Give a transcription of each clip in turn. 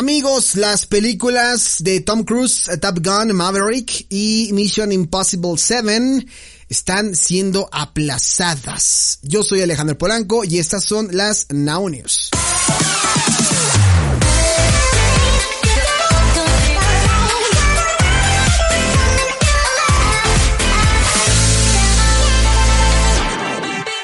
Amigos, las películas de Tom Cruise, Top Gun, Maverick y Mission Impossible 7 están siendo aplazadas. Yo soy Alejandro Polanco y estas son las Now News.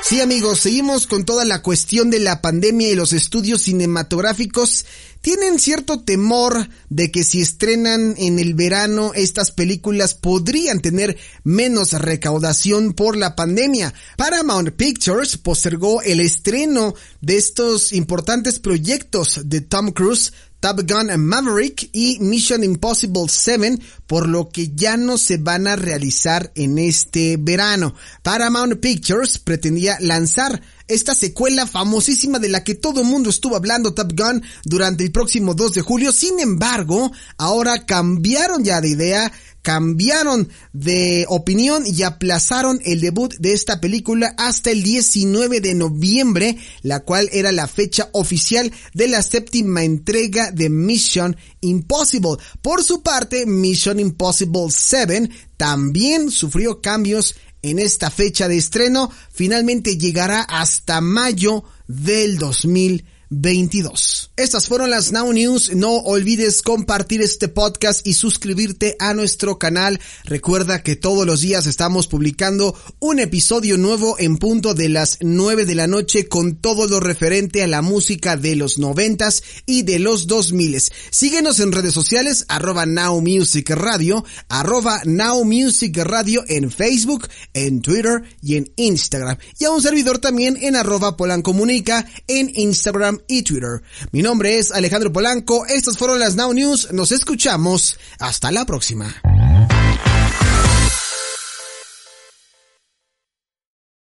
Sí amigos, seguimos con toda la cuestión de la pandemia y los estudios cinematográficos tienen cierto temor de que si estrenan en el verano estas películas podrían tener menos recaudación por la pandemia. Paramount Pictures postergó el estreno de estos importantes proyectos de Tom Cruise Top Gun Maverick y Mission Impossible 7, por lo que ya no se van a realizar en este verano. Paramount Pictures pretendía lanzar esta secuela famosísima de la que todo el mundo estuvo hablando, Top Gun, durante el próximo 2 de julio. Sin embargo, ahora cambiaron ya de idea, cambiaron de opinión y aplazaron el debut de esta película hasta el 19 de noviembre, la cual era la fecha oficial de la séptima entrega de Mission Impossible. Por su parte, Mission Impossible 7 también sufrió cambios en esta fecha de estreno, finalmente llegará hasta mayo del 2020. 22. Estas fueron las Now News. No olvides compartir este podcast y suscribirte a nuestro canal. Recuerda que todos los días estamos publicando un episodio nuevo en punto de las 9 de la noche con todo lo referente a la música de los noventas y de los 2000. Síguenos en redes sociales arroba Now Music Radio, arroba Now Music Radio en Facebook, en Twitter y en Instagram. Y a un servidor también en arroba Polancomunica en Y Twitter. Mi nombre es Alejandro Polanco, estas fueron las Now News, nos escuchamos, hasta la próxima.